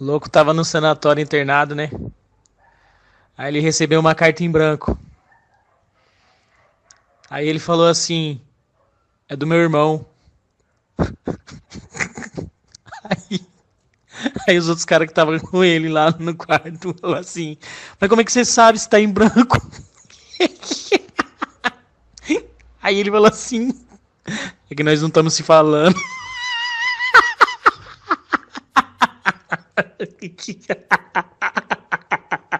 O louco tava no sanatório internado, né? Aí ele recebeu uma carta em branco. Aí ele falou assim: É do meu irmão. Aí, aí os outros caras que estavam com ele lá no quarto falou assim: Mas como é que você sabe se tá em branco? Aí ele falou assim: É que nós não estamos se falando. 呵呵，嘻哈哈。